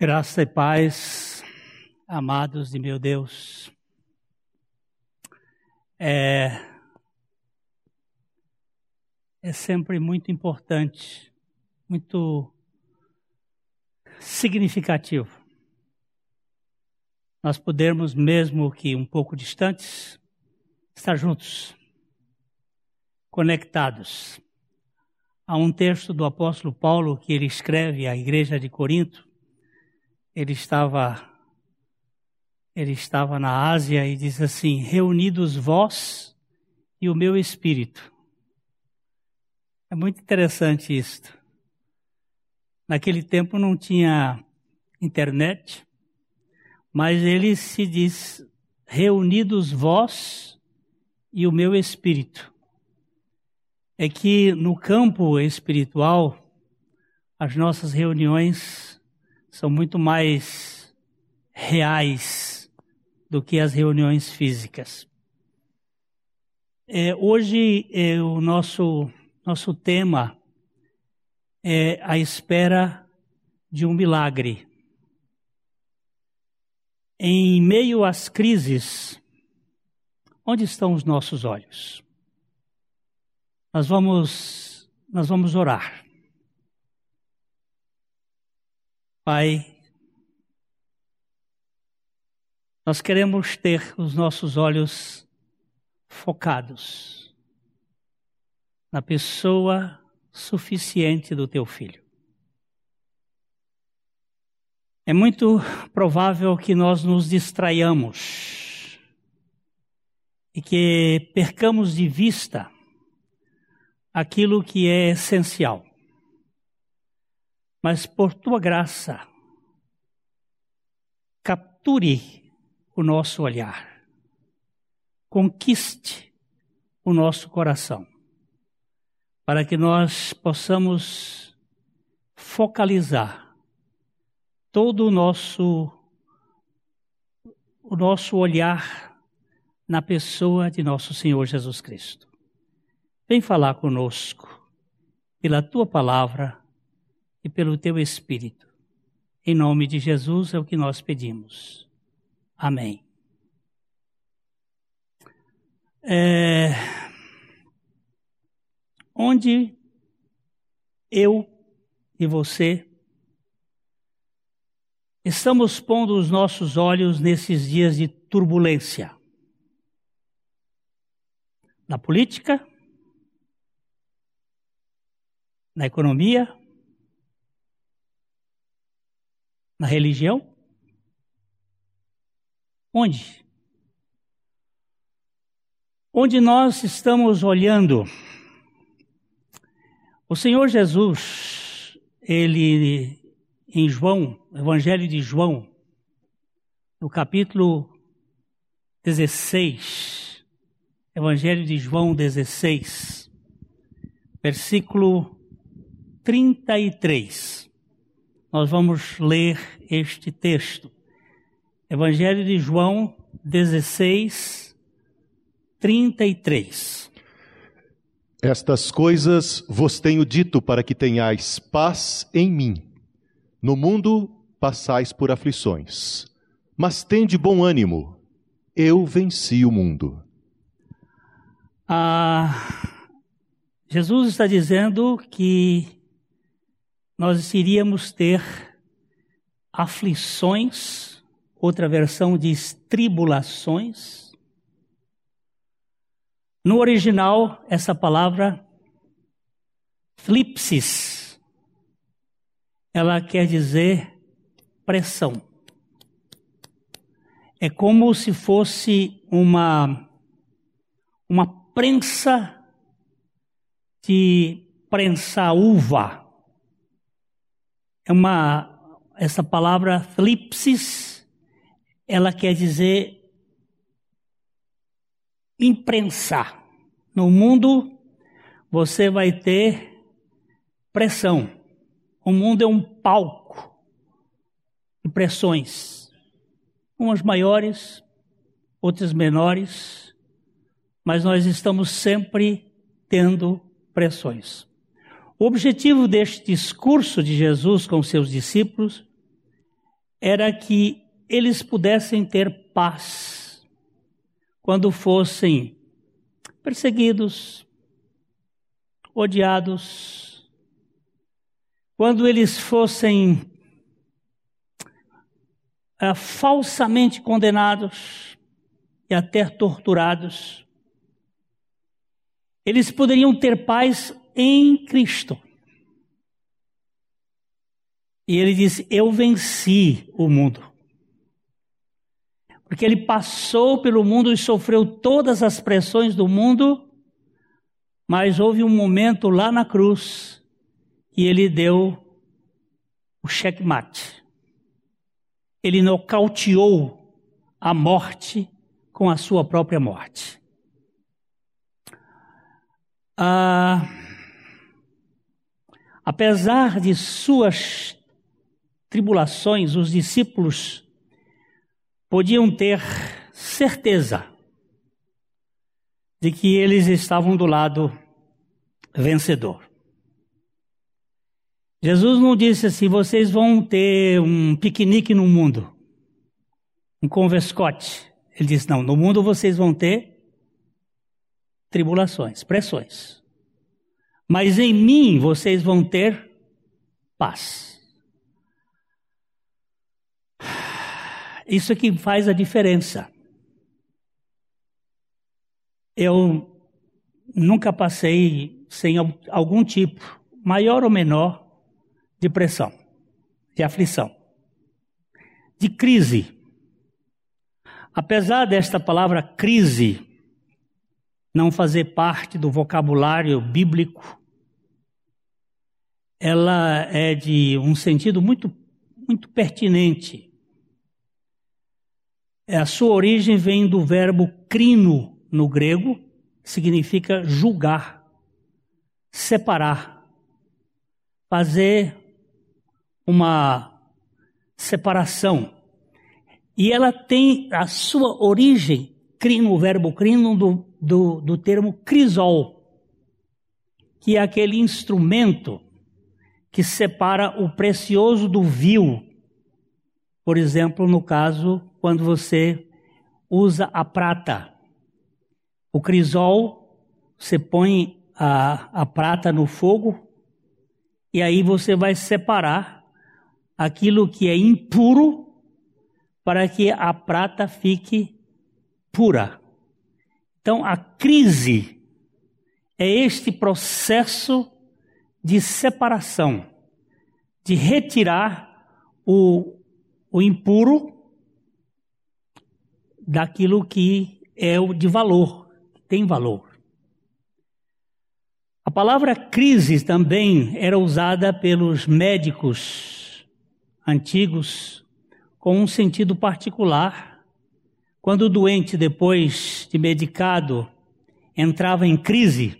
Graça e paz, amados de meu Deus. É, é sempre muito importante, muito significativo nós podermos, mesmo que um pouco distantes, estar juntos, conectados. Há um texto do apóstolo Paulo que ele escreve à igreja de Corinto, ele estava ele estava na Ásia e diz assim: reunidos vós e o meu espírito. É muito interessante isto. Naquele tempo não tinha internet, mas ele se diz: reunidos vós e o meu espírito. É que no campo espiritual, as nossas reuniões são muito mais reais do que as reuniões físicas. É, hoje é, o nosso, nosso tema é a espera de um milagre. Em meio às crises, onde estão os nossos olhos? Nós vamos, nós vamos orar. Pai, nós queremos ter os nossos olhos focados na pessoa suficiente do teu filho. É muito provável que nós nos distraiamos e que percamos de vista aquilo que é essencial mas por tua graça, capture o nosso olhar, conquiste o nosso coração, para que nós possamos focalizar todo o nosso o nosso olhar na pessoa de nosso Senhor Jesus Cristo. Vem falar conosco pela tua palavra e pelo teu Espírito. Em nome de Jesus é o que nós pedimos. Amém. É... Onde eu e você estamos pondo os nossos olhos nesses dias de turbulência? Na política? Na economia? Na religião? Onde? Onde nós estamos olhando, o Senhor Jesus, ele em João, Evangelho de João, no capítulo 16, Evangelho de João 16, versículo 33 nós vamos ler este texto. Evangelho de João 16, 33. Estas coisas vos tenho dito para que tenhais paz em mim. No mundo passais por aflições, mas tende bom ânimo, eu venci o mundo. Ah, Jesus está dizendo que nós iríamos ter aflições, outra versão diz tribulações. No original, essa palavra flipsis, ela quer dizer pressão. É como se fosse uma uma prensa de prensar uva é uma essa palavra flipsis, ela quer dizer imprensar. No mundo você vai ter pressão. O mundo é um palco de pressões, umas maiores, outras menores, mas nós estamos sempre tendo pressões. O objetivo deste discurso de Jesus com seus discípulos era que eles pudessem ter paz quando fossem perseguidos, odiados, quando eles fossem uh, falsamente condenados e até torturados, eles poderiam ter paz em Cristo. E ele disse: Eu venci o mundo. Porque ele passou pelo mundo e sofreu todas as pressões do mundo, mas houve um momento lá na cruz que ele deu o checkmate. Ele nocauteou a morte com a sua própria morte. Ah, apesar de suas tribulações, os discípulos podiam ter certeza de que eles estavam do lado vencedor. Jesus não disse assim: vocês vão ter um piquenique no mundo, um convescote. Ele disse: não, no mundo vocês vão ter tribulações, pressões. Mas em mim vocês vão ter paz. Isso é que faz a diferença. Eu nunca passei sem algum tipo, maior ou menor, de pressão, de aflição, de crise. Apesar desta palavra crise não fazer parte do vocabulário bíblico, ela é de um sentido muito, muito pertinente é, a sua origem vem do verbo crino no grego, que significa julgar, separar, fazer uma separação. E ela tem a sua origem, crino, o verbo crino, do, do, do termo crisol, que é aquele instrumento que separa o precioso do vil. Por exemplo, no caso quando você usa a prata. O crisol, você põe a, a prata no fogo e aí você vai separar aquilo que é impuro para que a prata fique pura. Então, a crise é este processo de separação, de retirar o, o impuro daquilo que é de valor, tem valor. A palavra crise também era usada pelos médicos antigos com um sentido particular. Quando o doente, depois de medicado, entrava em crise,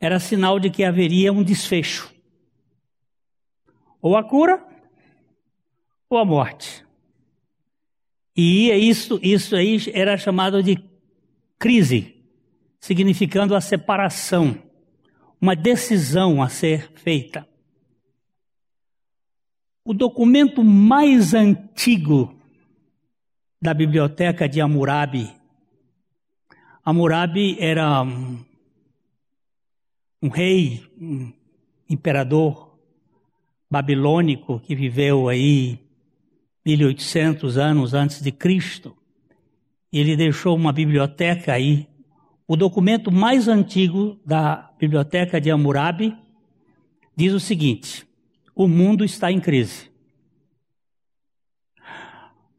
era sinal de que haveria um desfecho. Ou a cura, ou a morte. E isso, isso aí era chamado de crise, significando a separação, uma decisão a ser feita. O documento mais antigo da biblioteca de Hammurabi. Hammurabi era um rei, um imperador babilônico que viveu aí 1800 anos antes de Cristo. Ele deixou uma biblioteca aí. O documento mais antigo da biblioteca de Hammurabi diz o seguinte: o mundo está em crise.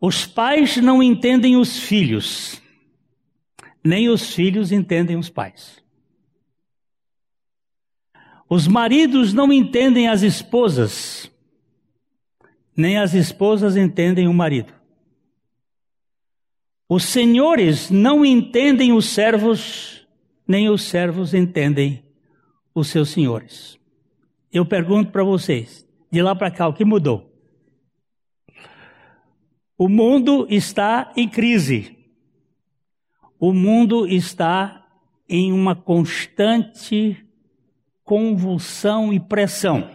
Os pais não entendem os filhos, nem os filhos entendem os pais. Os maridos não entendem as esposas, nem as esposas entendem o marido. Os senhores não entendem os servos, nem os servos entendem os seus senhores. Eu pergunto para vocês, de lá para cá, o que mudou? O mundo está em crise. O mundo está em uma constante convulsão e pressão.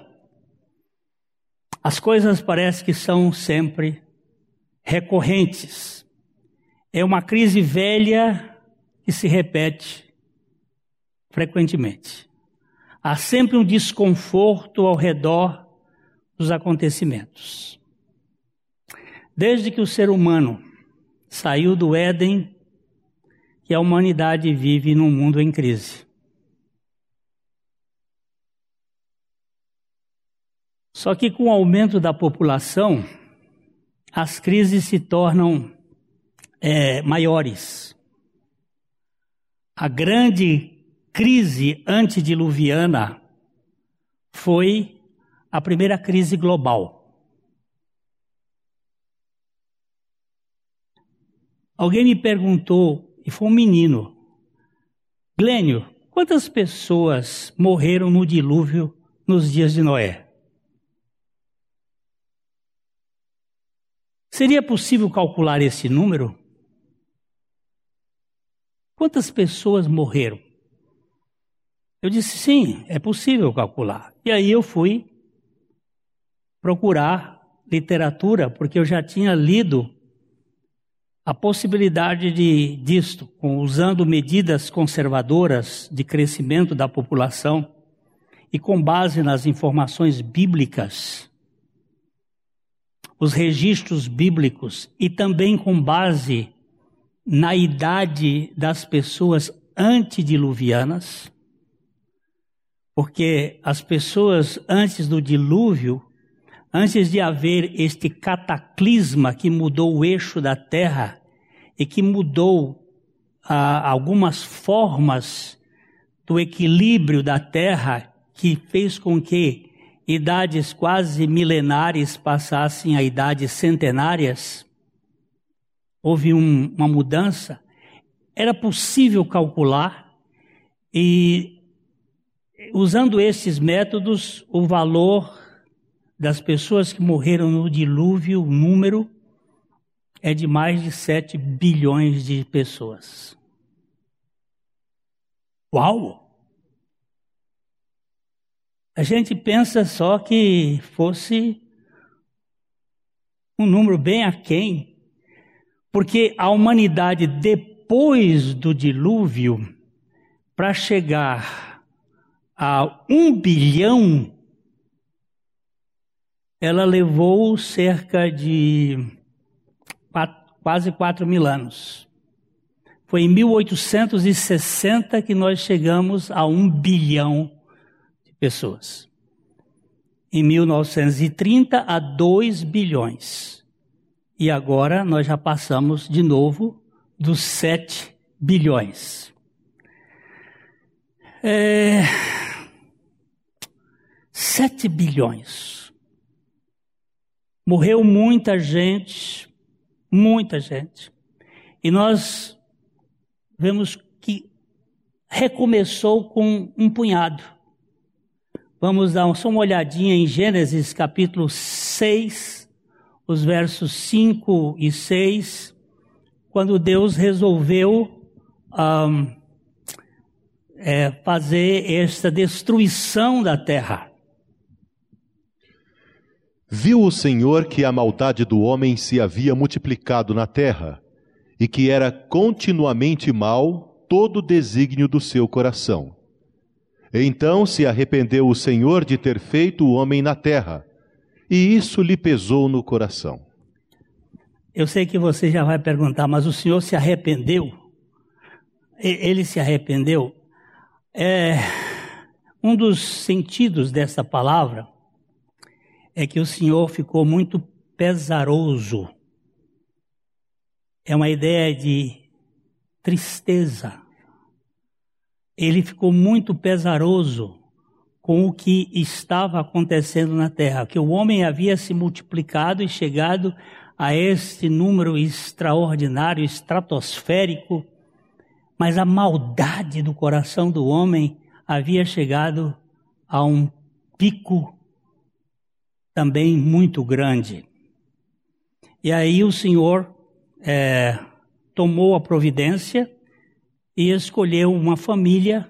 As coisas parecem que são sempre recorrentes. É uma crise velha que se repete frequentemente. Há sempre um desconforto ao redor dos acontecimentos. Desde que o ser humano saiu do Éden, que a humanidade vive num mundo em crise. Só que com o aumento da população, as crises se tornam é, maiores. A grande crise antediluviana foi a primeira crise global. Alguém me perguntou, e foi um menino, Glênio, quantas pessoas morreram no dilúvio nos dias de Noé? Seria possível calcular esse número? Quantas pessoas morreram? Eu disse, sim, é possível calcular. E aí eu fui procurar literatura, porque eu já tinha lido a possibilidade de disto, usando medidas conservadoras de crescimento da população e com base nas informações bíblicas os registros bíblicos e também com base na idade das pessoas antediluvianas, porque as pessoas antes do dilúvio, antes de haver este cataclisma que mudou o eixo da terra e que mudou ah, algumas formas do equilíbrio da terra, que fez com que idades quase milenares passassem a idades centenárias, houve um, uma mudança, era possível calcular e, usando esses métodos, o valor das pessoas que morreram no dilúvio, o número, é de mais de 7 bilhões de pessoas. Uau! A gente pensa só que fosse um número bem aquém, porque a humanidade, depois do dilúvio, para chegar a um bilhão, ela levou cerca de quatro, quase quatro mil anos. Foi em 1860 que nós chegamos a um bilhão pessoas. Em 1930, a 2 bilhões. E agora nós já passamos de novo dos 7 bilhões. É... 7 bilhões. Morreu muita gente, muita gente. E nós vemos que recomeçou com um punhado. Vamos dar só uma olhadinha em Gênesis capítulo 6, os versos 5 e 6, quando Deus resolveu um, é, fazer esta destruição da terra. Viu o Senhor que a maldade do homem se havia multiplicado na terra, e que era continuamente mal todo o desígnio do seu coração. Então se arrependeu o Senhor de ter feito o homem na terra, e isso lhe pesou no coração. Eu sei que você já vai perguntar, mas o Senhor se arrependeu? Ele se arrependeu? É, um dos sentidos dessa palavra é que o Senhor ficou muito pesaroso. É uma ideia de tristeza ele ficou muito pesaroso com o que estava acontecendo na terra, que o homem havia se multiplicado e chegado a este número extraordinário, estratosférico, mas a maldade do coração do homem havia chegado a um pico também muito grande. E aí o Senhor é, tomou a providência e escolheu uma família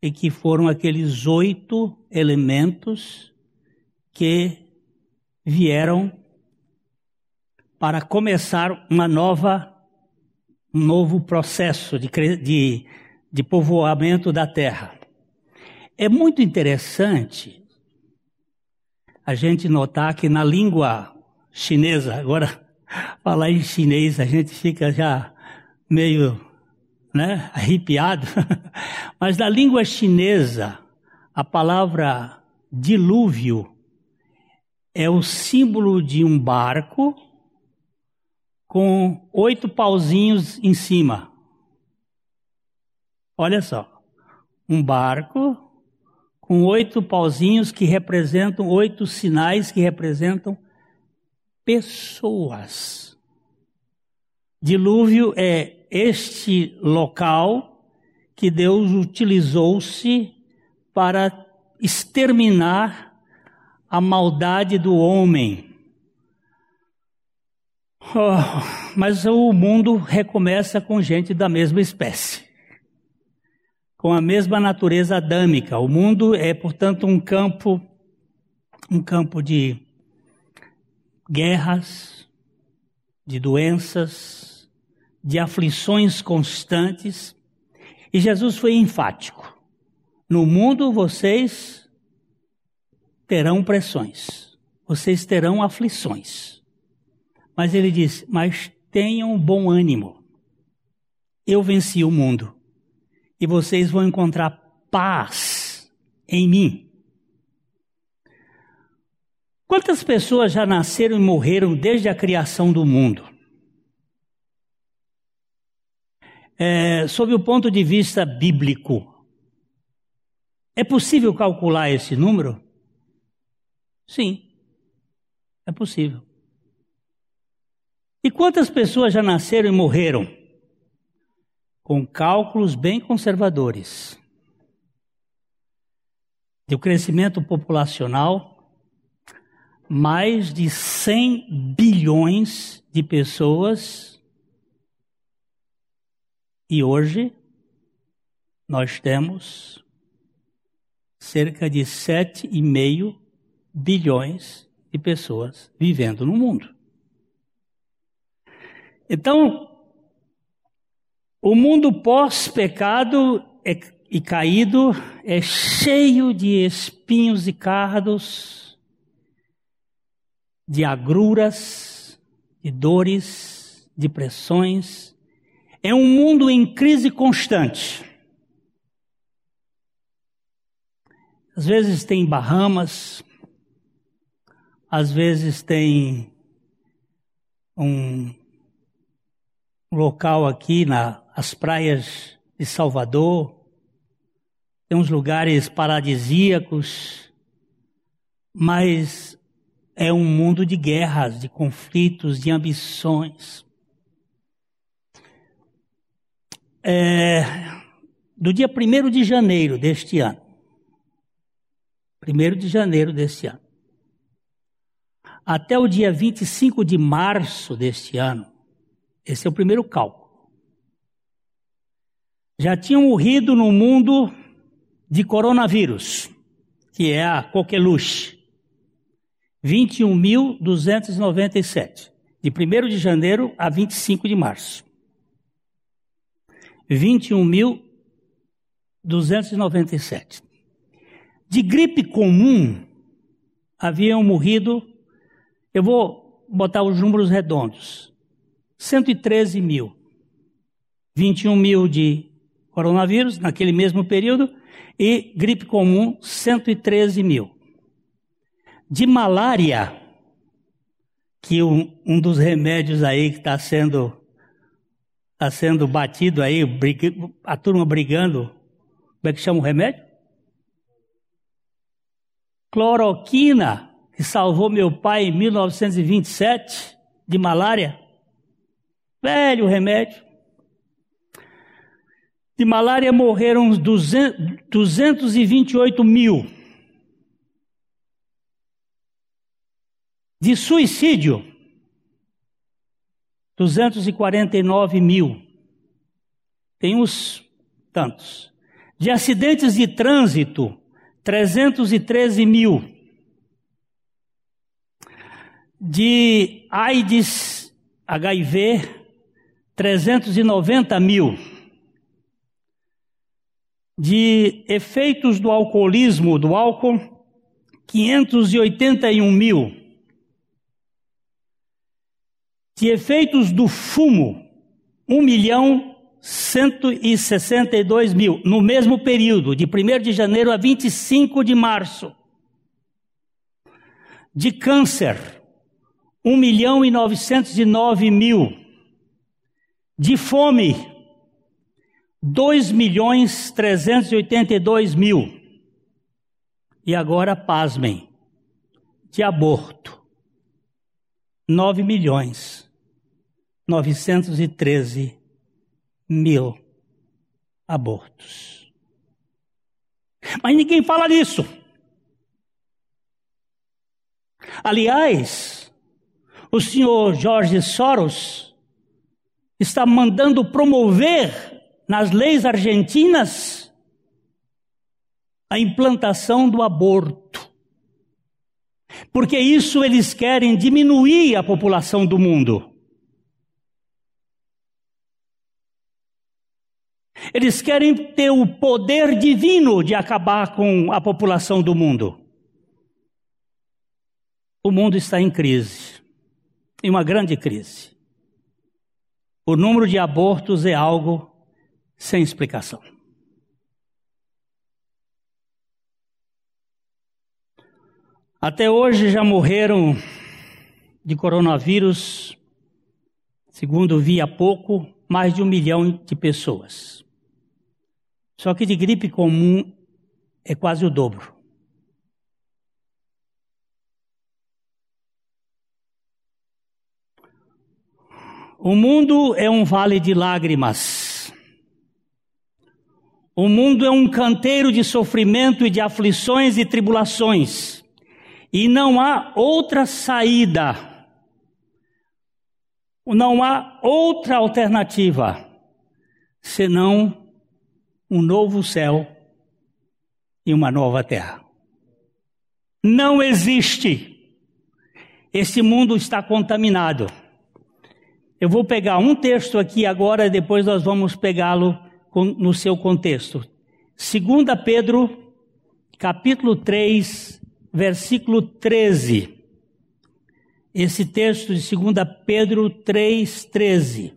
e que foram aqueles oito elementos que vieram para começar uma nova, um novo processo de, de, de povoamento da terra. É muito interessante a gente notar que na língua chinesa, agora falar em chinês a gente fica já meio né, arrepiado, mas na língua chinesa a palavra dilúvio é o símbolo de um barco com oito pauzinhos em cima. Olha só, um barco com oito pauzinhos que representam, oito sinais que representam pessoas. Dilúvio é este local que Deus utilizou-se para exterminar a maldade do homem. Oh, mas o mundo recomeça com gente da mesma espécie, com a mesma natureza adâmica. O mundo é, portanto, um campo, um campo de guerras, de doenças, de aflições constantes. E Jesus foi enfático. No mundo vocês terão pressões, vocês terão aflições. Mas ele diz: Mas tenham bom ânimo. Eu venci o mundo e vocês vão encontrar paz em mim. Quantas pessoas já nasceram e morreram desde a criação do mundo? É, sob o ponto de vista bíblico, é possível calcular esse número? Sim, é possível. E quantas pessoas já nasceram e morreram? Com cálculos bem conservadores. De crescimento populacional mais de 100 bilhões de pessoas e hoje nós temos cerca de 7,5 bilhões de pessoas vivendo no mundo. Então, o mundo pós-pecado é, e caído é cheio de espinhos e cardos de agruras, de dores, de pressões. É um mundo em crise constante. Às vezes tem Bahamas, às vezes tem um local aqui nas praias de Salvador, tem uns lugares paradisíacos, mas é um mundo de guerras, de conflitos, de ambições. É, do dia 1 de janeiro deste ano, 1 de janeiro deste ano, até o dia 25 de março deste ano, esse é o primeiro cálculo, já tinham morrido no mundo de coronavírus, que é a coqueluche. 21.297, de 1 de janeiro a 25 de março. 21.297. De gripe comum, haviam morrido, eu vou botar os números redondos, 113 mil. 21 mil de coronavírus naquele mesmo período e gripe comum, 113 mil de malária, que um, um dos remédios aí que está sendo, tá sendo batido aí, a turma brigando, como é que chama o remédio? Cloroquina, que salvou meu pai em 1927 de malária. Velho remédio. De malária morreram 228 mil. De suicídio, 249 mil. Tem uns tantos. De acidentes de trânsito, 313 mil. De AIDS, HIV, 390 mil. De efeitos do alcoolismo, do álcool, 581 mil. De efeitos do fumo, 1 milhão 162 mil, no mesmo período, de 1 de janeiro a 25 de março. De câncer, 1 milhão e 909 mil. De fome, 2 milhões 382 mil. E agora, pasmem, de aborto, 9 milhões 913 mil abortos. Mas ninguém fala nisso. Aliás, o senhor Jorge Soros está mandando promover nas leis argentinas a implantação do aborto. Porque isso eles querem diminuir a população do mundo. Eles querem ter o poder divino de acabar com a população do mundo. O mundo está em crise, em uma grande crise. O número de abortos é algo sem explicação. Até hoje já morreram de coronavírus, segundo vi há pouco, mais de um milhão de pessoas. Só que de gripe comum é quase o dobro. O mundo é um vale de lágrimas. O mundo é um canteiro de sofrimento e de aflições e tribulações. E não há outra saída. Não há outra alternativa senão um novo céu e uma nova terra. Não existe. Esse mundo está contaminado. Eu vou pegar um texto aqui agora depois nós vamos pegá-lo no seu contexto. 2 Pedro, capítulo 3, versículo 13. Esse texto de 2 Pedro 3, 13.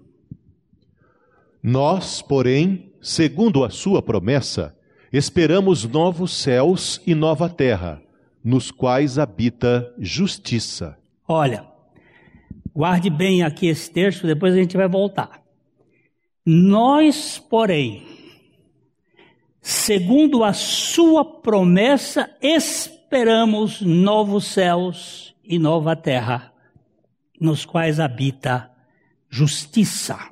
Nós, porém, segundo a sua promessa, esperamos novos céus e nova terra, nos quais habita justiça. Olha, guarde bem aqui esse texto, depois a gente vai voltar. Nós, porém, segundo a sua promessa, esperamos novos céus e nova terra, nos quais habita justiça.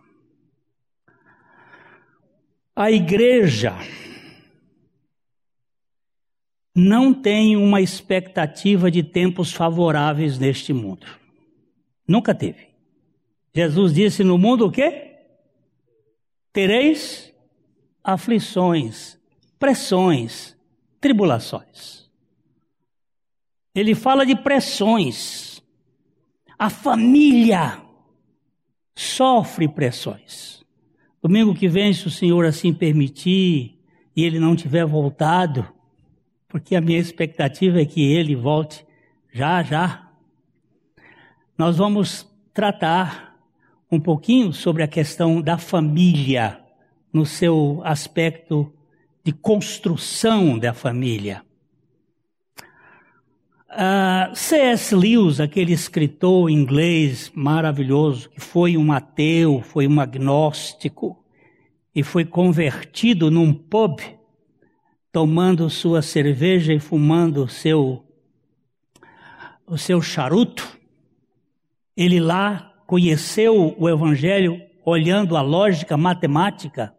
A igreja não tem uma expectativa de tempos favoráveis neste mundo. Nunca teve. Jesus disse no mundo o quê? Tereis aflições, pressões, tribulações. Ele fala de pressões. A família sofre pressões. Domingo que vem, se o Senhor assim permitir e ele não tiver voltado, porque a minha expectativa é que ele volte já, já. Nós vamos tratar um pouquinho sobre a questão da família no seu aspecto de construção da família. Uh, ah, C.S. Lewis, aquele escritor inglês maravilhoso, que foi um ateu, foi um agnóstico e foi convertido num pub, tomando sua cerveja e fumando seu, o seu charuto. Ele lá conheceu o Evangelho olhando a lógica matemática.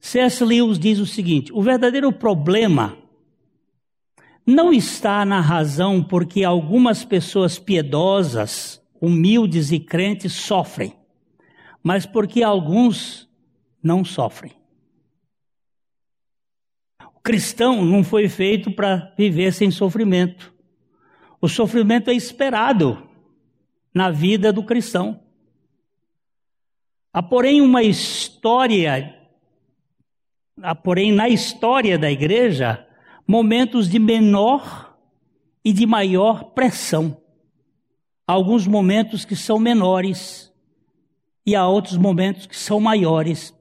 C.S. Lewis diz o seguinte: o verdadeiro problema não está na razão porque algumas pessoas piedosas, humildes e crentes sofrem, mas porque alguns não sofrem. O cristão não foi feito para viver sem sofrimento. O sofrimento é esperado. na vida do cristão. Há, porém, uma história, há, porém, na história da igreja, momentos de menor e de maior pressão. Há alguns momentos que são menores e há outros momentos que são maiores.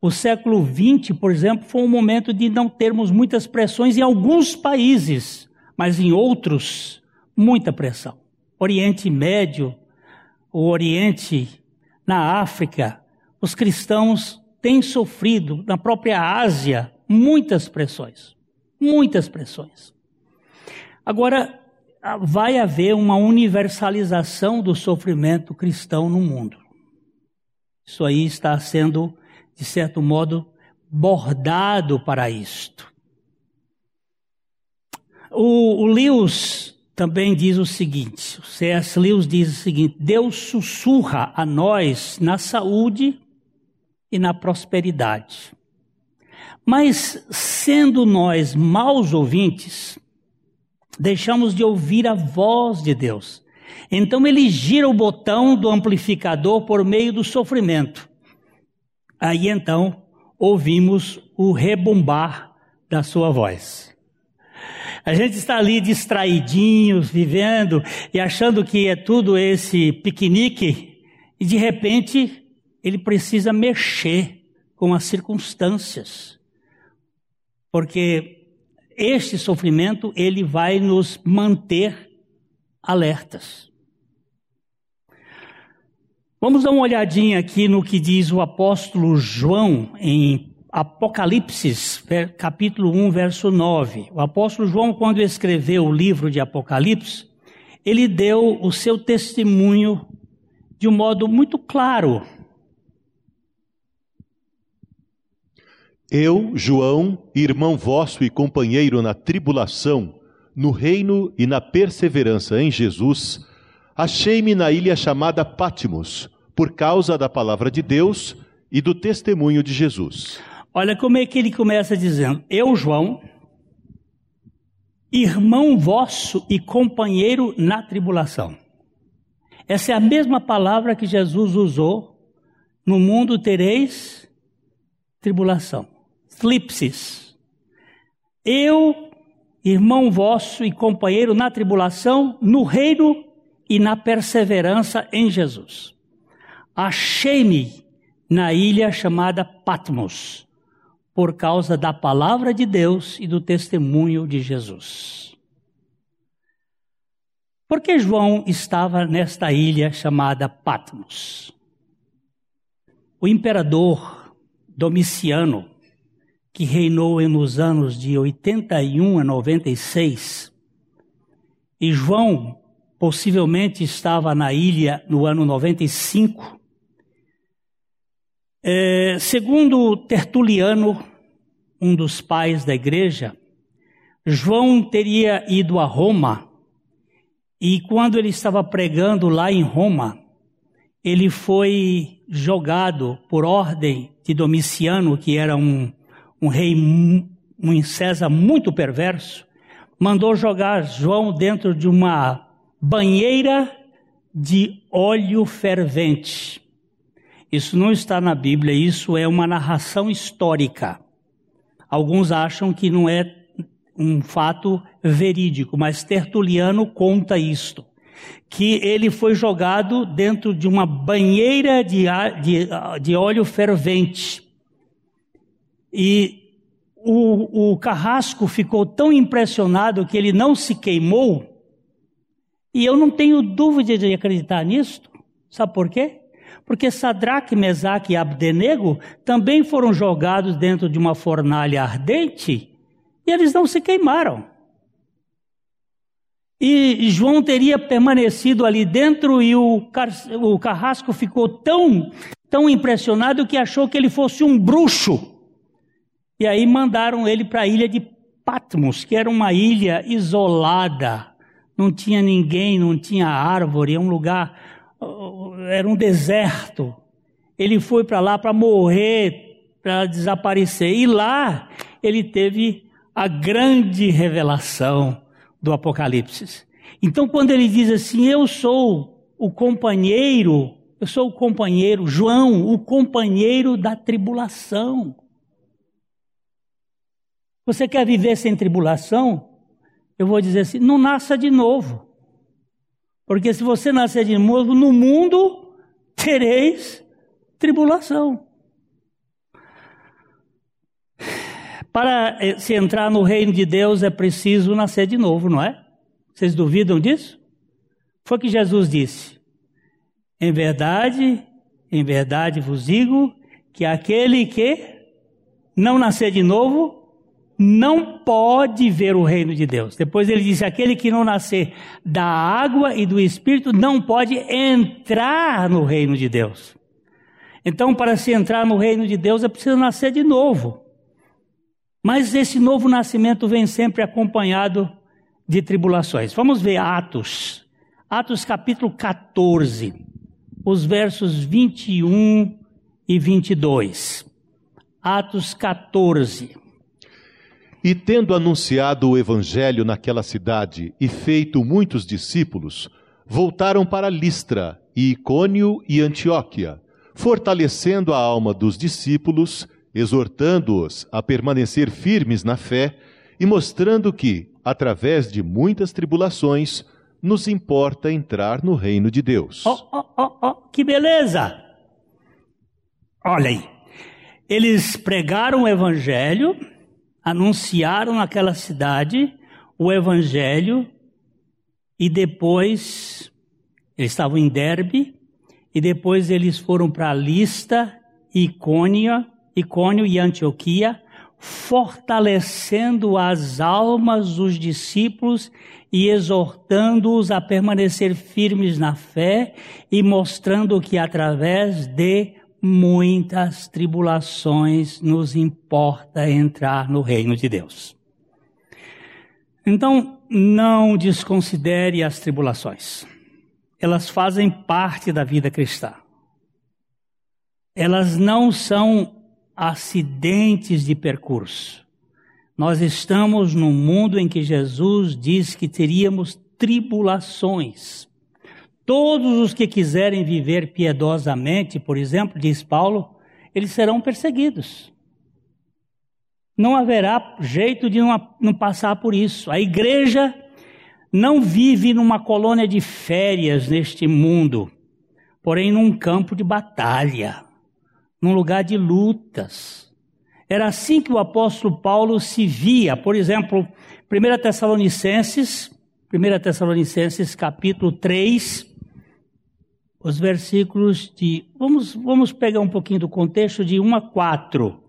O século XX, por exemplo, foi um momento de não termos muitas pressões em alguns países, mas em outros, muita pressão. Oriente Médio, o Oriente, na África, os cristãos têm sofrido, na própria Ásia, muitas pressões. Muitas pressões. Agora, vai haver uma universalização do sofrimento cristão no mundo. Isso aí está sendo, de certo modo, bordado para isto. O, o Lewis também diz o seguinte: o C.S. Lewis diz o seguinte: Deus sussurra a nós na saúde e na prosperidade. Mas, sendo nós maus ouvintes, deixamos de ouvir a voz de Deus. Então ele gira o botão do amplificador por meio do sofrimento. Aí então ouvimos o rebombar da sua voz. A gente está ali distraidinhos, vivendo e achando que é tudo esse piquenique, e de repente ele precisa mexer com as circunstâncias. Porque este sofrimento ele vai nos manter alertas. Vamos dar uma olhadinha aqui no que diz o apóstolo João em Apocalipse, capítulo 1, verso 9. O apóstolo João, quando escreveu o livro de Apocalipse, ele deu o seu testemunho de um modo muito claro. Eu, João, irmão vosso e companheiro na tribulação, no reino e na perseverança em Jesus, achei-me na ilha chamada Pátimos, por causa da palavra de Deus e do testemunho de Jesus. Olha como é que ele começa dizendo: Eu, João, irmão vosso e companheiro na tribulação. Essa é a mesma palavra que Jesus usou. No mundo tereis tribulação. Flipsis. Eu, irmão vosso e companheiro na tribulação, no reino e na perseverança em Jesus. Achei-me na ilha chamada Patmos, por causa da palavra de Deus e do testemunho de Jesus. Por que João estava nesta ilha chamada Patmos? O imperador Domiciano, que reinou nos anos de 81 a 96, e João possivelmente estava na ilha no ano 95, é, segundo Tertuliano, um dos pais da igreja, João teria ido a Roma. E quando ele estava pregando lá em Roma, ele foi jogado por ordem de Domiciano, que era um, um rei, um César muito perverso, mandou jogar João dentro de uma banheira de óleo fervente. Isso não está na Bíblia, isso é uma narração histórica. Alguns acham que não é um fato verídico, mas Tertuliano conta isto. Que ele foi jogado dentro de uma banheira de, de, de óleo fervente. E o, o carrasco ficou tão impressionado que ele não se queimou. E eu não tenho dúvida de acreditar nisto. Sabe por quê? Porque Sadraque, Mesaque e Abdenego também foram jogados dentro de uma fornalha ardente e eles não se queimaram. E João teria permanecido ali dentro e o, o carrasco ficou tão, tão impressionado que achou que ele fosse um bruxo. E aí mandaram ele para a ilha de Patmos, que era uma ilha isolada, não tinha ninguém, não tinha árvore, é um lugar era um deserto. Ele foi para lá para morrer, para desaparecer. E lá ele teve a grande revelação do Apocalipse. Então, quando ele diz assim: Eu sou o companheiro, eu sou o companheiro, João, o companheiro da tribulação. Você quer viver sem tribulação? Eu vou dizer assim: não nasça de novo. Porque se você nascer de novo, no mundo tereis tribulação. Para eh, se entrar no reino de Deus é preciso nascer de novo, não é? Vocês duvidam disso? Foi o que Jesus disse. Em verdade, em verdade vos digo que aquele que não nascer de novo não pode ver o reino de Deus. Depois ele disse: aquele que não nascer da água e do espírito não pode entrar no reino de Deus. Então, para se entrar no reino de Deus é preciso nascer de novo. Mas esse novo nascimento vem sempre acompanhado de tribulações. Vamos ver Atos, Atos capítulo 14, os versos 21 e 22. Atos 14. E tendo anunciado o evangelho naquela cidade e feito muitos discípulos, voltaram para Listra, e Icônio e Antioquia, fortalecendo a alma dos discípulos, exortando-os a permanecer firmes na fé e mostrando que, através de muitas tribulações, nos importa entrar no reino de Deus. Oh, oh, oh, oh, que beleza! Olha aí, eles pregaram o evangelho anunciaram naquela cidade o evangelho e depois eles estavam em Derbe e depois eles foram para Lista, Icônia, Icônio e Antioquia, fortalecendo as almas dos discípulos e exortando-os a permanecer firmes na fé e mostrando que através de muitas tribulações nos importa entrar no reino de Deus. Então, não desconsidere as tribulações. Elas fazem parte da vida cristã. Elas não são acidentes de percurso. Nós estamos num mundo em que Jesus diz que teríamos tribulações. Todos os que quiserem viver piedosamente, por exemplo, diz Paulo, eles serão perseguidos. Não haverá jeito de não, não passar por isso. A igreja não vive numa colônia de férias neste mundo, porém num campo de batalha, num lugar de lutas. Era assim que o apóstolo Paulo se via, por exemplo, 1 Tessalonicenses, 1 Tessalonicenses capítulo 3, os versículos de. Vamos, vamos pegar um pouquinho do contexto de 1 a 4.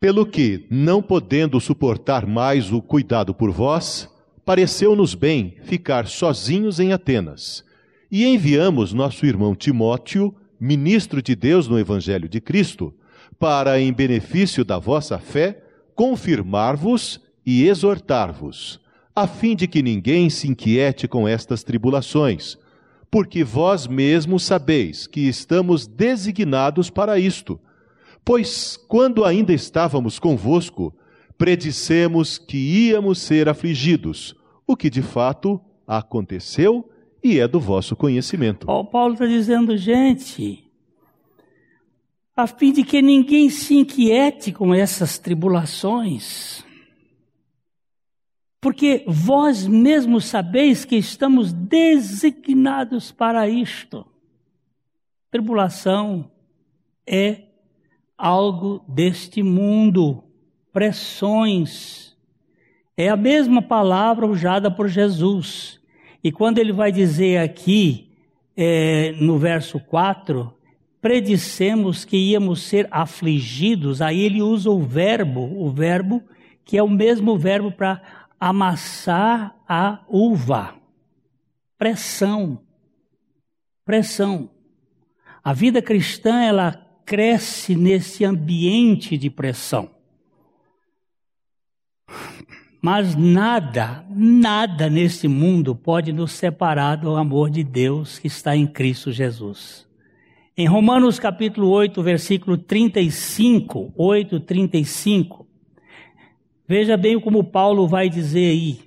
Pelo que, não podendo suportar mais o cuidado por vós, pareceu-nos bem ficar sozinhos em Atenas. E enviamos nosso irmão Timóteo, ministro de Deus no Evangelho de Cristo, para, em benefício da vossa fé, confirmar-vos e exortar-vos a fim de que ninguém se inquiete com estas tribulações, porque vós mesmos sabeis que estamos designados para isto. Pois, quando ainda estávamos convosco, predissemos que íamos ser afligidos, o que de fato aconteceu e é do vosso conhecimento. Oh, Paulo está dizendo, gente, a fim de que ninguém se inquiete com essas tribulações. Porque vós mesmos sabeis que estamos designados para isto. Tribulação é algo deste mundo, pressões. É a mesma palavra usada por Jesus. E quando ele vai dizer aqui, é, no verso 4, predissemos que íamos ser afligidos, aí ele usa o verbo, o verbo que é o mesmo verbo para amassar a uva. Pressão. Pressão. A vida cristã, ela cresce nesse ambiente de pressão. Mas nada, nada nesse mundo pode nos separar do amor de Deus que está em Cristo Jesus. Em Romanos capítulo 8, versículo 35, 8, 35, Veja bem como Paulo vai dizer aí.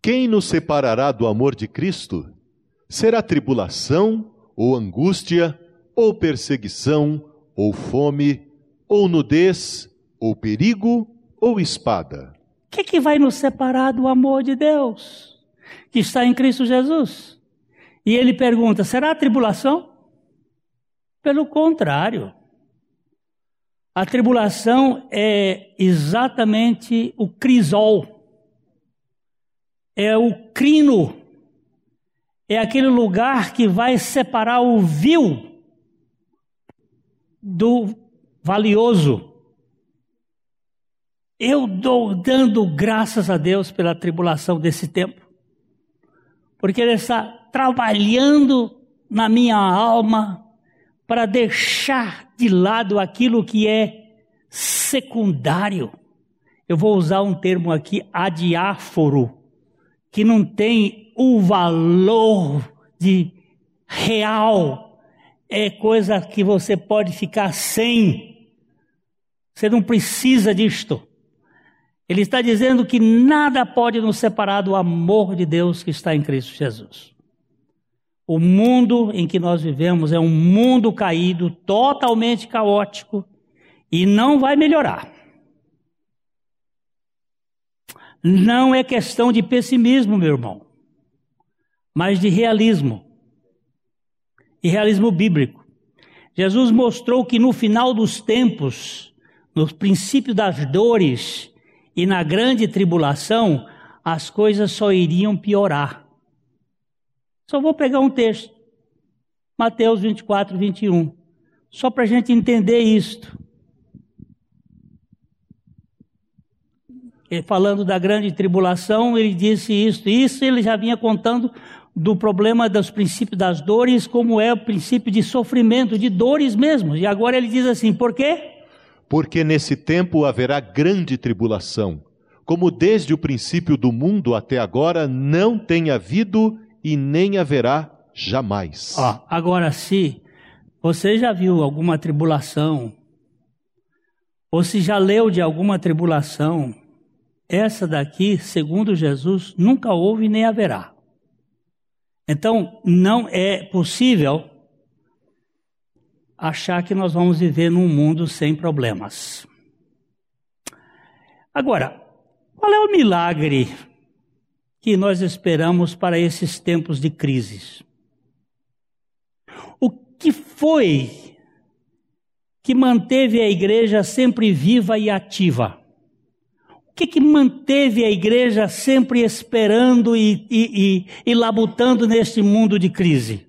Quem nos separará do amor de Cristo? Será tribulação, ou angústia, ou perseguição, ou fome, ou nudez, ou perigo, ou espada. O que, que vai nos separar do amor de Deus, que está em Cristo Jesus? E ele pergunta: será tribulação? Pelo contrário. A tribulação é exatamente o crisol, é o crino, é aquele lugar que vai separar o vil do valioso. Eu dou dando graças a Deus pela tribulação desse tempo, porque Ele está trabalhando na minha alma para deixar de lado aquilo que é secundário. Eu vou usar um termo aqui, adiáforo, que não tem o valor de real. É coisa que você pode ficar sem. Você não precisa disto. Ele está dizendo que nada pode nos separar do amor de Deus que está em Cristo Jesus. O mundo em que nós vivemos é um mundo caído, totalmente caótico e não vai melhorar. Não é questão de pessimismo, meu irmão, mas de realismo. E realismo bíblico. Jesus mostrou que no final dos tempos, no princípio das dores e na grande tribulação, as coisas só iriam piorar. Só vou pegar um texto. Mateus 24, 21. Só para a gente entender isto. Ele, falando da grande tribulação, ele disse isto. Isso ele já vinha contando do problema dos princípios das dores, como é o princípio de sofrimento, de dores mesmo. E agora ele diz assim: por quê? Porque nesse tempo haverá grande tribulação, como desde o princípio do mundo até agora não tem havido e nem haverá jamais. Ó, agora, se você já viu alguma tribulação, ou se já leu de alguma tribulação, essa daqui, segundo Jesus, nunca houve nem haverá. Então, não é possível achar que nós vamos viver num mundo sem problemas. Agora, qual é o milagre que nós esperamos para esses tempos de crises? O que foi que manteve a igreja sempre viva e ativa? O que, que manteve a igreja sempre esperando e, e, e, e labutando neste mundo de crise?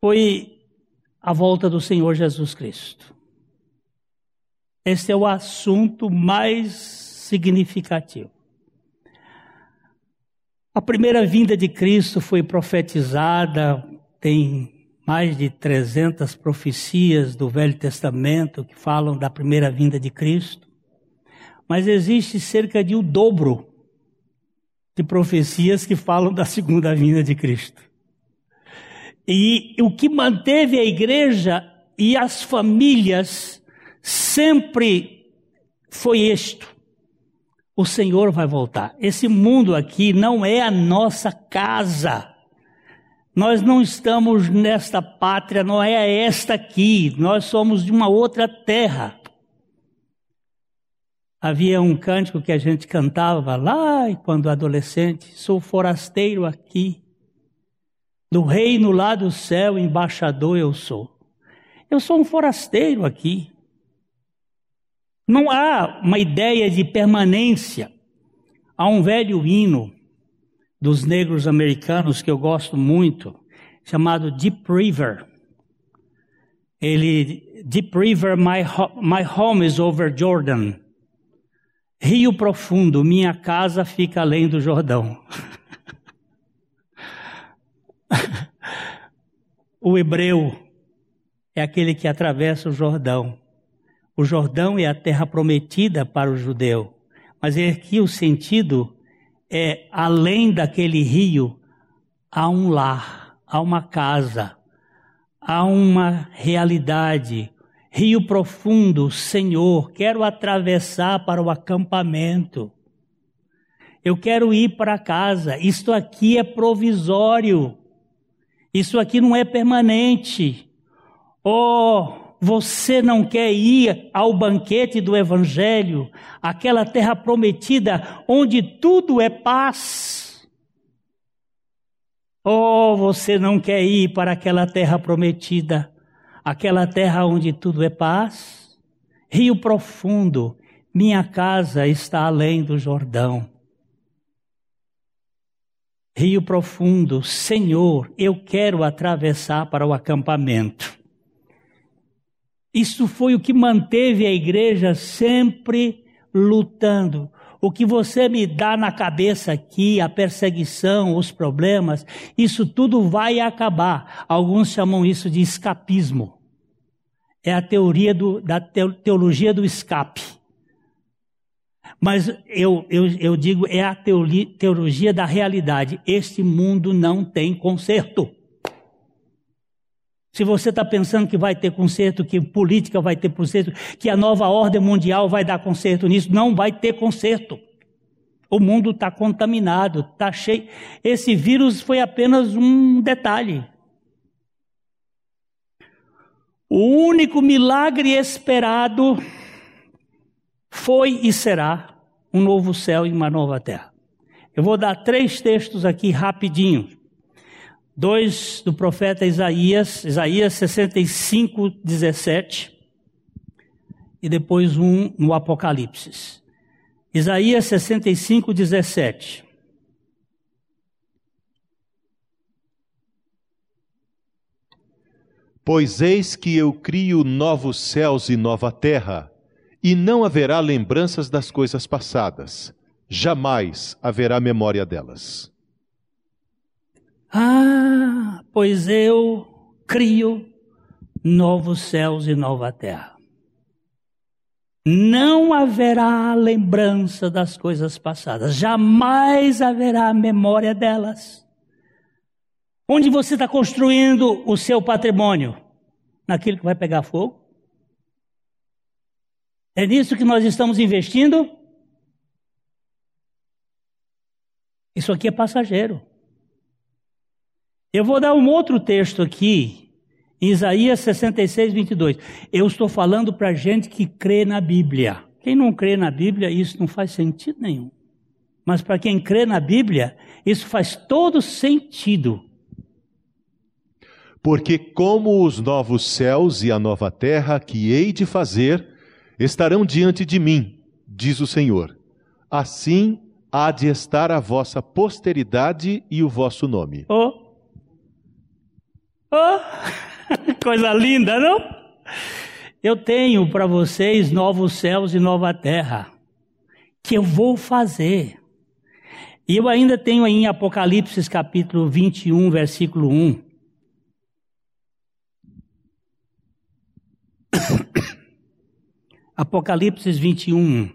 Foi a volta do Senhor Jesus Cristo. Este é o assunto mais significativo. A primeira vinda de Cristo foi profetizada, tem mais de 300 profecias do Velho Testamento que falam da primeira vinda de Cristo, mas existe cerca de o dobro de profecias que falam da segunda vinda de Cristo. E o que manteve a igreja e as famílias sempre foi isto: o Senhor vai voltar. Esse mundo aqui não é a nossa casa. Nós não estamos nesta pátria, não é esta aqui. Nós somos de uma outra terra. Havia um cântico que a gente cantava lá quando adolescente: Sou forasteiro aqui. Do reino lá do céu, embaixador eu sou. Eu sou um forasteiro aqui. Não há uma ideia de permanência. Há um velho hino dos negros americanos que eu gosto muito, chamado Deep River. Ele, Deep River, my, my home is over Jordan. Rio profundo, minha casa fica além do Jordão. o hebreu é aquele que atravessa o Jordão. O Jordão é a terra prometida para o judeu, mas aqui o sentido é além daquele rio, há um lar, há uma casa, há uma realidade. Rio profundo, Senhor, quero atravessar para o acampamento. Eu quero ir para casa. Isto aqui é provisório. Isso aqui não é permanente. Oh, você não quer ir ao banquete do Evangelho, aquela terra prometida onde tudo é paz? Oh, você não quer ir para aquela terra prometida, aquela terra onde tudo é paz? Rio profundo, minha casa está além do Jordão. Rio profundo, Senhor, eu quero atravessar para o acampamento. Isso foi o que manteve a igreja sempre lutando. O que você me dá na cabeça aqui, a perseguição, os problemas, isso tudo vai acabar. Alguns chamam isso de escapismo. É a teoria do, da teologia do escape. Mas eu, eu, eu digo, é a teologia da realidade. Este mundo não tem conserto. Se você está pensando que vai ter conserto, que política vai ter conserto, que a nova ordem mundial vai dar conserto nisso, não vai ter conserto. O mundo está contaminado, está cheio. Esse vírus foi apenas um detalhe. O único milagre esperado foi e será um novo céu e uma nova terra. Eu vou dar três textos aqui rapidinho. Dois do profeta Isaías, Isaías 65, 17, e depois um no Apocalipse. Isaías 65, 17. Pois eis que eu crio novos céus e nova terra, e não haverá lembranças das coisas passadas, jamais haverá memória delas. Ah, pois eu crio novos céus e nova terra. Não haverá lembrança das coisas passadas, jamais haverá memória delas. Onde você está construindo o seu patrimônio? Naquilo que vai pegar fogo? É nisso que nós estamos investindo? Isso aqui é passageiro. Eu vou dar um outro texto aqui, Isaías 66, 22. Eu estou falando para gente que crê na Bíblia. Quem não crê na Bíblia, isso não faz sentido nenhum. Mas para quem crê na Bíblia, isso faz todo sentido. Porque, como os novos céus e a nova terra que hei de fazer, estarão diante de mim, diz o Senhor. Assim há de estar a vossa posteridade e o vosso nome. Oh, oh, coisa linda, não? Eu tenho para vocês novos céus e nova terra, que eu vou fazer. E eu ainda tenho aí em Apocalipse capítulo 21, versículo 1. Apocalipse 21.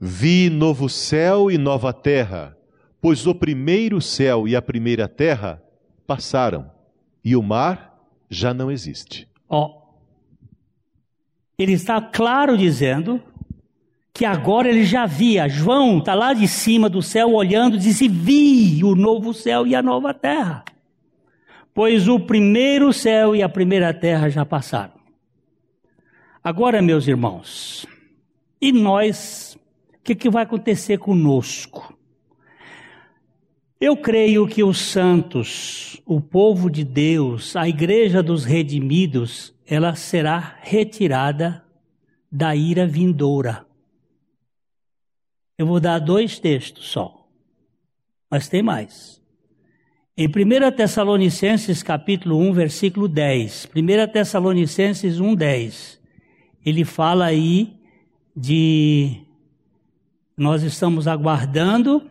Vi novo céu e nova terra, pois o primeiro céu e a primeira terra passaram, e o mar já não existe. Ó. Oh. Ele está claro dizendo que agora ele já via. João está lá de cima do céu olhando, disse: Vi o novo céu e a nova terra. Pois o primeiro céu e a primeira terra já passaram. Agora, meus irmãos, e nós, o que, que vai acontecer conosco? Eu creio que os santos, o povo de Deus, a igreja dos redimidos, ela será retirada da ira vindoura. Eu vou dar dois textos só, mas tem mais. Em 1 Tessalonicenses capítulo 1, versículo 10. 1 Tessalonicenses 1, 10 ele fala aí de nós estamos aguardando.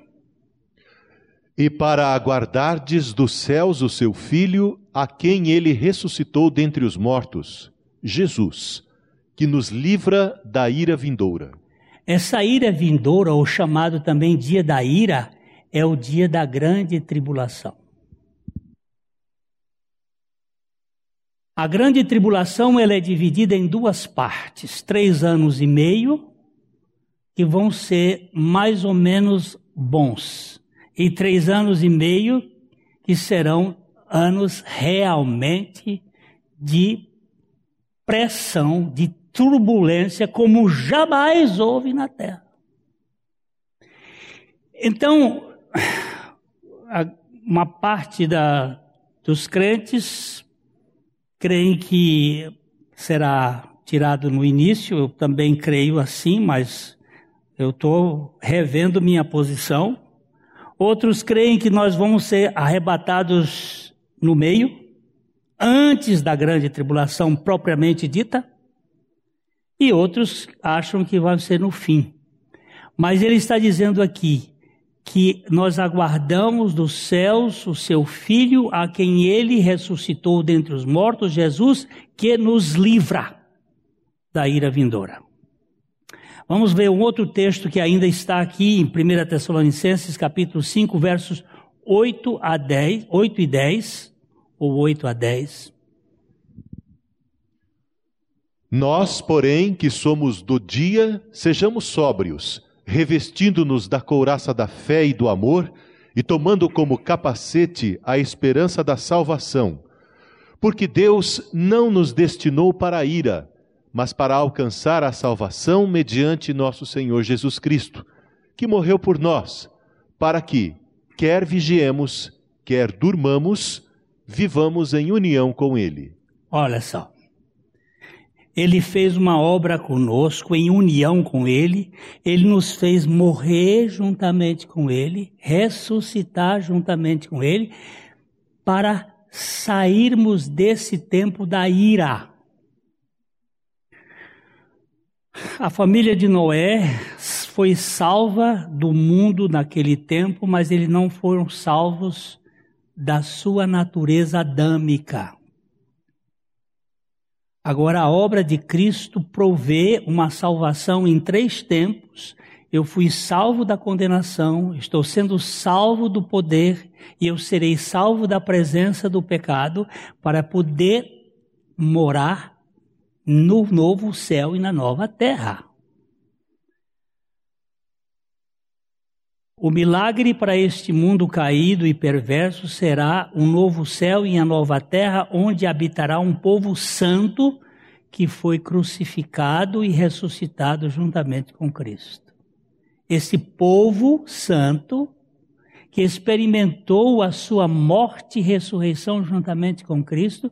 E para aguardardes dos céus o seu Filho, a quem ele ressuscitou dentre os mortos, Jesus, que nos livra da ira vindoura. Essa ira vindoura, ou chamado também dia da ira, é o dia da grande tribulação. A grande tribulação ela é dividida em duas partes, três anos e meio, que vão ser mais ou menos bons e três anos e meio que serão anos realmente de pressão, de turbulência, como jamais houve na Terra. Então, uma parte da, dos crentes creem que será tirado no início, eu também creio assim, mas eu estou revendo minha posição. Outros creem que nós vamos ser arrebatados no meio, antes da grande tribulação propriamente dita, e outros acham que vai ser no fim. Mas ele está dizendo aqui que nós aguardamos dos céus o seu Filho, a quem ele ressuscitou dentre os mortos, Jesus, que nos livra da ira vindoura. Vamos ver um outro texto que ainda está aqui em 1 Tessalonicenses, capítulo 5, versos 8 a 10, 8 e 10, ou 8 a 10. Nós, porém, que somos do dia, sejamos sóbrios, revestindo-nos da couraça da fé e do amor, e tomando como capacete a esperança da salvação. Porque Deus não nos destinou para a ira, mas para alcançar a salvação mediante nosso Senhor Jesus Cristo, que morreu por nós, para que, quer vigiemos, quer durmamos, vivamos em união com Ele. Olha só. Ele fez uma obra conosco, em união com Ele. Ele nos fez morrer juntamente com Ele, ressuscitar juntamente com Ele, para sairmos desse tempo da ira. A família de Noé foi salva do mundo naquele tempo, mas eles não foram salvos da sua natureza adâmica. Agora, a obra de Cristo provê uma salvação em três tempos. Eu fui salvo da condenação, estou sendo salvo do poder e eu serei salvo da presença do pecado para poder morar no novo céu e na nova terra. O milagre para este mundo caído e perverso será um novo céu e a nova terra, onde habitará um povo santo que foi crucificado e ressuscitado juntamente com Cristo. Esse povo santo, que experimentou a sua morte e ressurreição juntamente com Cristo,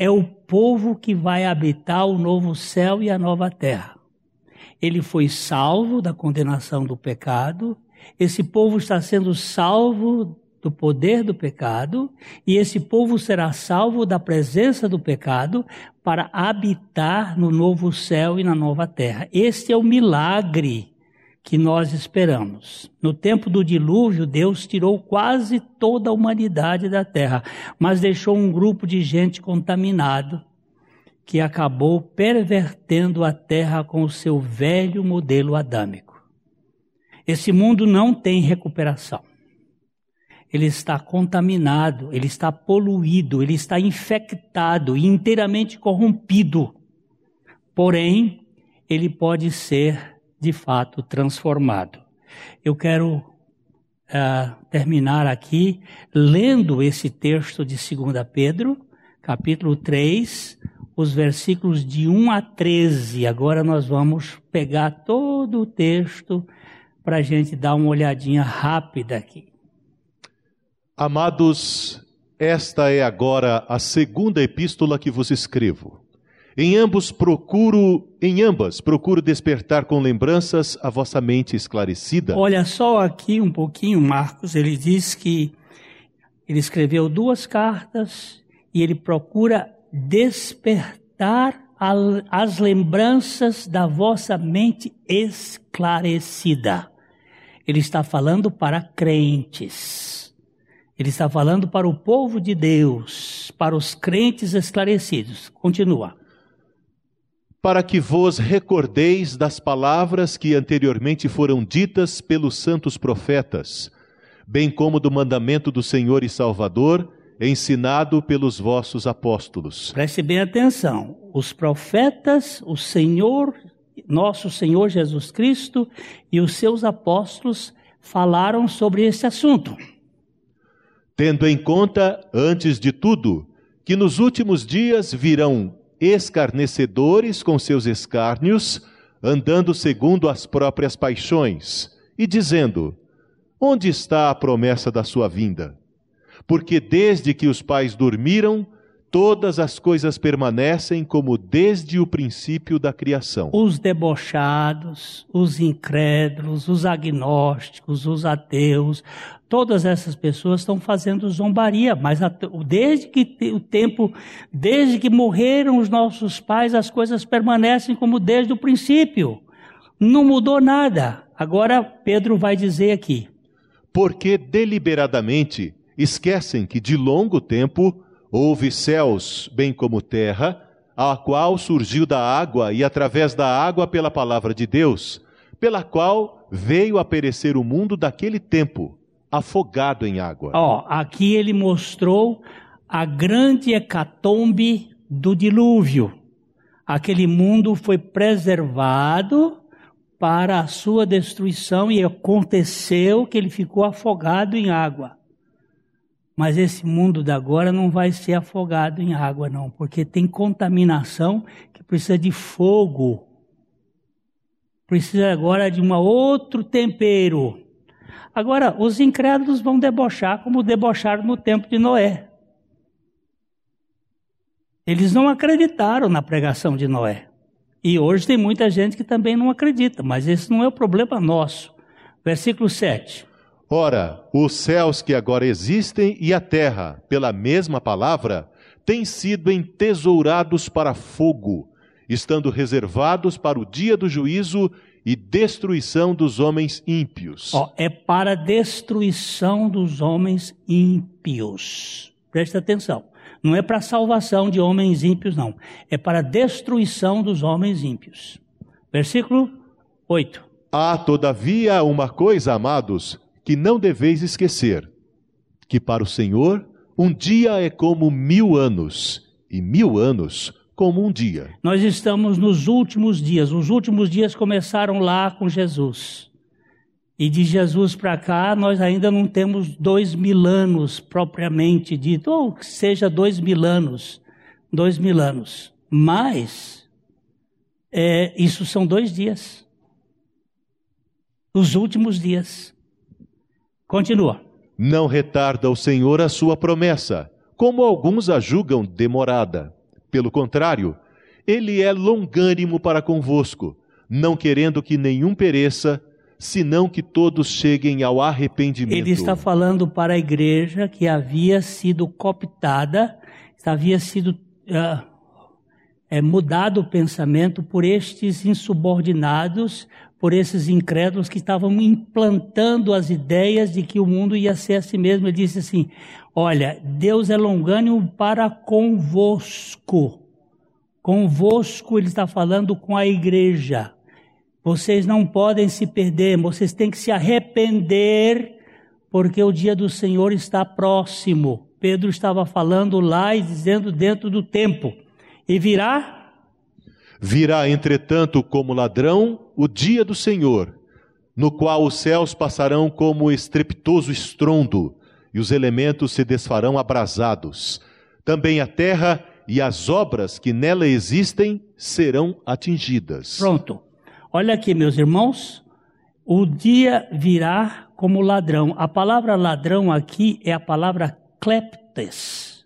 é o povo que vai habitar o novo céu e a nova terra. Ele foi salvo da condenação do pecado esse povo está sendo salvo do poder do pecado, e esse povo será salvo da presença do pecado para habitar no novo céu e na nova terra. Este é o milagre que nós esperamos. No tempo do dilúvio, Deus tirou quase toda a humanidade da terra, mas deixou um grupo de gente contaminado que acabou pervertendo a terra com o seu velho modelo adâmico. Esse mundo não tem recuperação. Ele está contaminado, ele está poluído, ele está infectado e inteiramente corrompido. Porém, ele pode ser, de fato, transformado. Eu quero uh, terminar aqui lendo esse texto de 2 Pedro, capítulo 3, os versículos de 1 a 13. Agora nós vamos pegar todo o texto para a gente dar uma olhadinha rápida aqui. Amados, esta é agora a segunda epístola que vos escrevo. Em ambos procuro, em ambas procuro despertar com lembranças a vossa mente esclarecida. Olha só aqui um pouquinho, Marcos, ele diz que ele escreveu duas cartas e ele procura despertar as lembranças da vossa mente esclarecida. Ele está falando para crentes. Ele está falando para o povo de Deus, para os crentes esclarecidos. Continua. Para que vos recordeis das palavras que anteriormente foram ditas pelos santos profetas, bem como do mandamento do Senhor e Salvador, ensinado pelos vossos apóstolos. Preste bem atenção. Os profetas, o Senhor, nosso Senhor Jesus Cristo e os seus apóstolos falaram sobre esse assunto. Tendo em conta, antes de tudo, que nos últimos dias virão escarnecedores com seus escárnios, andando segundo as próprias paixões, e dizendo: Onde está a promessa da sua vinda? Porque desde que os pais dormiram, todas as coisas permanecem como desde o princípio da criação. Os debochados, os incrédulos, os agnósticos, os ateus, todas essas pessoas estão fazendo zombaria, mas desde que o tempo, desde que morreram os nossos pais, as coisas permanecem como desde o princípio. Não mudou nada. Agora Pedro vai dizer aqui: porque deliberadamente esquecem que de longo tempo Houve céus, bem como terra, a qual surgiu da água e através da água pela palavra de Deus, pela qual veio a perecer o mundo daquele tempo, afogado em água. Ó, aqui ele mostrou a grande hecatombe do dilúvio. Aquele mundo foi preservado para a sua destruição e aconteceu que ele ficou afogado em água. Mas esse mundo da agora não vai ser afogado em água, não, porque tem contaminação que precisa de fogo. Precisa agora de um outro tempero. Agora, os incrédulos vão debochar como debocharam no tempo de Noé. Eles não acreditaram na pregação de Noé. E hoje tem muita gente que também não acredita, mas esse não é o problema nosso. Versículo 7. Ora, os céus que agora existem e a terra, pela mesma palavra, têm sido entesourados para fogo, estando reservados para o dia do juízo e destruição dos homens ímpios. Oh, é para destruição dos homens ímpios. Presta atenção. Não é para salvação de homens ímpios, não. É para destruição dos homens ímpios. Versículo 8. Há, todavia, uma coisa, amados, que não deveis esquecer: que para o Senhor um dia é como mil anos, e mil anos como um dia. Nós estamos nos últimos dias. Os últimos dias começaram lá com Jesus. E de Jesus para cá, nós ainda não temos dois mil anos propriamente dito, ou que seja dois mil anos. Dois mil anos. Mas, é, isso são dois dias. Os últimos dias. Continua. Não retarda o Senhor a sua promessa, como alguns a julgam demorada. Pelo contrário, ele é longânimo para convosco, não querendo que nenhum pereça, senão que todos cheguem ao arrependimento. Ele está falando para a igreja que havia sido cooptada, havia sido uh, é, mudado o pensamento por estes insubordinados, por esses incrédulos que estavam implantando as ideias de que o mundo ia ser assim mesmo. Ele disse assim: Olha, Deus é longânimo para convosco. Convosco, ele está falando com a igreja. Vocês não podem se perder, vocês têm que se arrepender, porque o dia do Senhor está próximo. Pedro estava falando lá e dizendo dentro do tempo. E virá Virá, entretanto, como ladrão o dia do Senhor, no qual os céus passarão como estrepitoso estrondo, e os elementos se desfarão abrasados. Também a terra e as obras que nela existem serão atingidas. Pronto. Olha aqui, meus irmãos, o dia virá como ladrão. A palavra ladrão aqui é a palavra kleptes.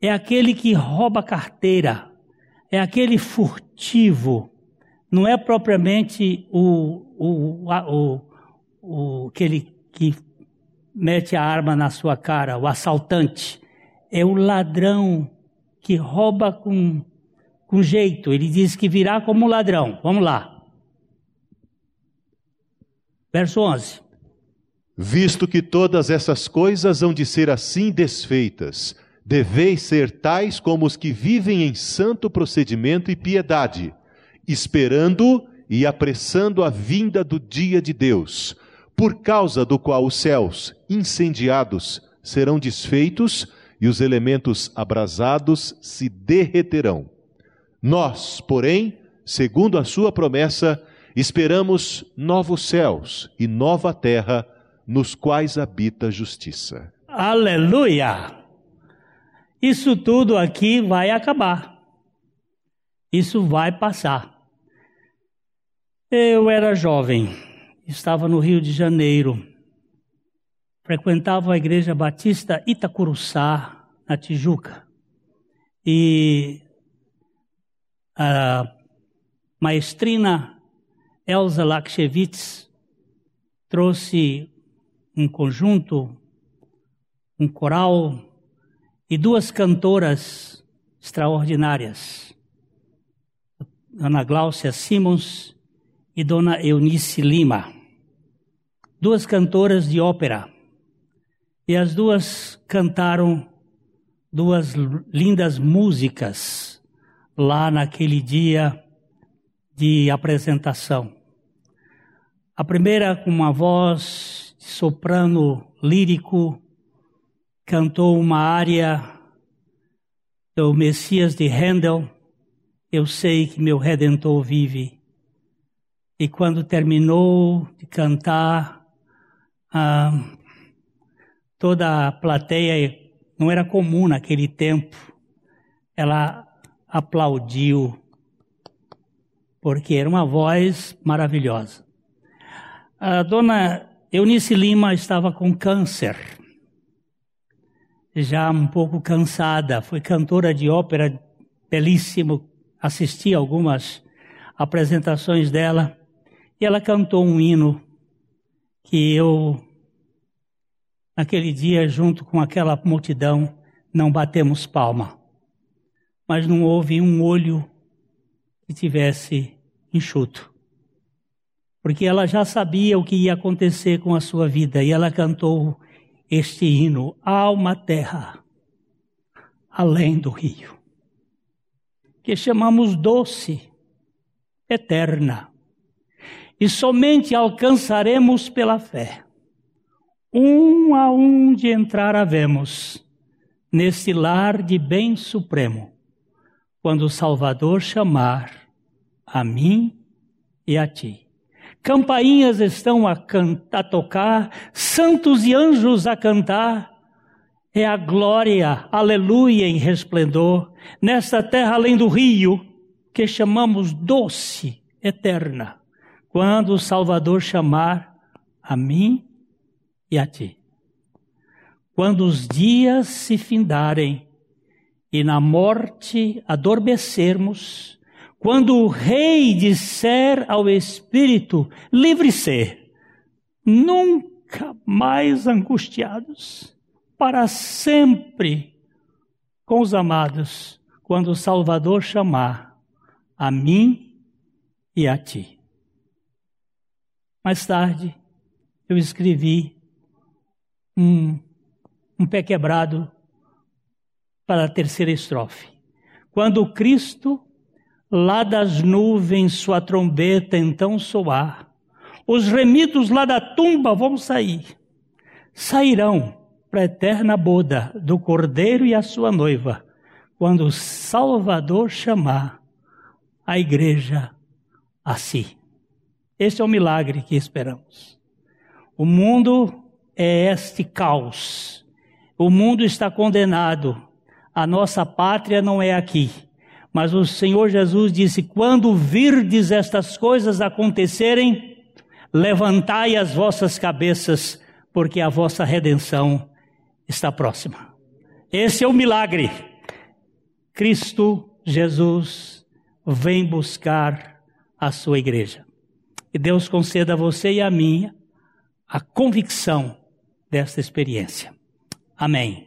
É aquele que rouba carteira, é aquele furtivo, não é propriamente o, o, o, o, aquele que mete a arma na sua cara, o assaltante. É o ladrão que rouba com, com jeito. Ele diz que virá como ladrão. Vamos lá. Verso 11. Visto que todas essas coisas hão de ser assim desfeitas, Deveis ser tais como os que vivem em santo procedimento e piedade, esperando e apressando a vinda do dia de Deus, por causa do qual os céus, incendiados, serão desfeitos e os elementos abrasados se derreterão. Nós, porém, segundo a sua promessa, Esperamos novos céus e nova terra nos quais habita a justiça. Aleluia! Isso tudo aqui vai acabar. Isso vai passar. Eu era jovem, estava no Rio de Janeiro, frequentava a Igreja Batista Itacuruçá, na Tijuca. E a maestrina Elza Lakshevitz trouxe um conjunto, um coral e duas cantoras extraordinárias, Ana Gláucia Simons e Dona Eunice Lima, duas cantoras de ópera. E as duas cantaram duas lindas músicas lá naquele dia de apresentação. A primeira, com uma voz de soprano lírico, cantou uma área do Messias de Handel, Eu sei que meu Redentor vive. E quando terminou de cantar, ah, toda a plateia, não era comum naquele tempo, ela aplaudiu, porque era uma voz maravilhosa. A dona Eunice Lima estava com câncer, já um pouco cansada, foi cantora de ópera belíssimo, assisti algumas apresentações dela, e ela cantou um hino que eu, naquele dia, junto com aquela multidão, não batemos palma, mas não houve um olho que tivesse enxuto. Porque ela já sabia o que ia acontecer com a sua vida e ela cantou este hino: Alma Terra, além do rio, que chamamos doce, eterna, e somente alcançaremos pela fé. Um a um de entrar havemos nesse lar de bem supremo, quando o Salvador chamar a mim e a ti campainhas estão a, a tocar, santos e anjos a cantar. É a glória, aleluia em resplendor, nesta terra além do rio, que chamamos doce, eterna, quando o Salvador chamar a mim e a ti. Quando os dias se findarem e na morte adormecermos, quando o rei disser ao espírito, livre-se, nunca mais angustiados, para sempre com os amados, quando o Salvador chamar a mim e a ti. Mais tarde, eu escrevi um, um pé quebrado para a terceira estrofe. Quando Cristo lá das nuvens sua trombeta então soar. Os remidos lá da tumba vão sair. Sairão para a eterna boda do Cordeiro e a sua noiva, quando o Salvador chamar a igreja a si. Esse é o milagre que esperamos. O mundo é este caos. O mundo está condenado. A nossa pátria não é aqui. Mas o Senhor Jesus disse: Quando virdes estas coisas acontecerem, levantai as vossas cabeças, porque a vossa redenção está próxima. Esse é o milagre. Cristo Jesus vem buscar a sua igreja. E Deus conceda a você e a mim a convicção desta experiência. Amém.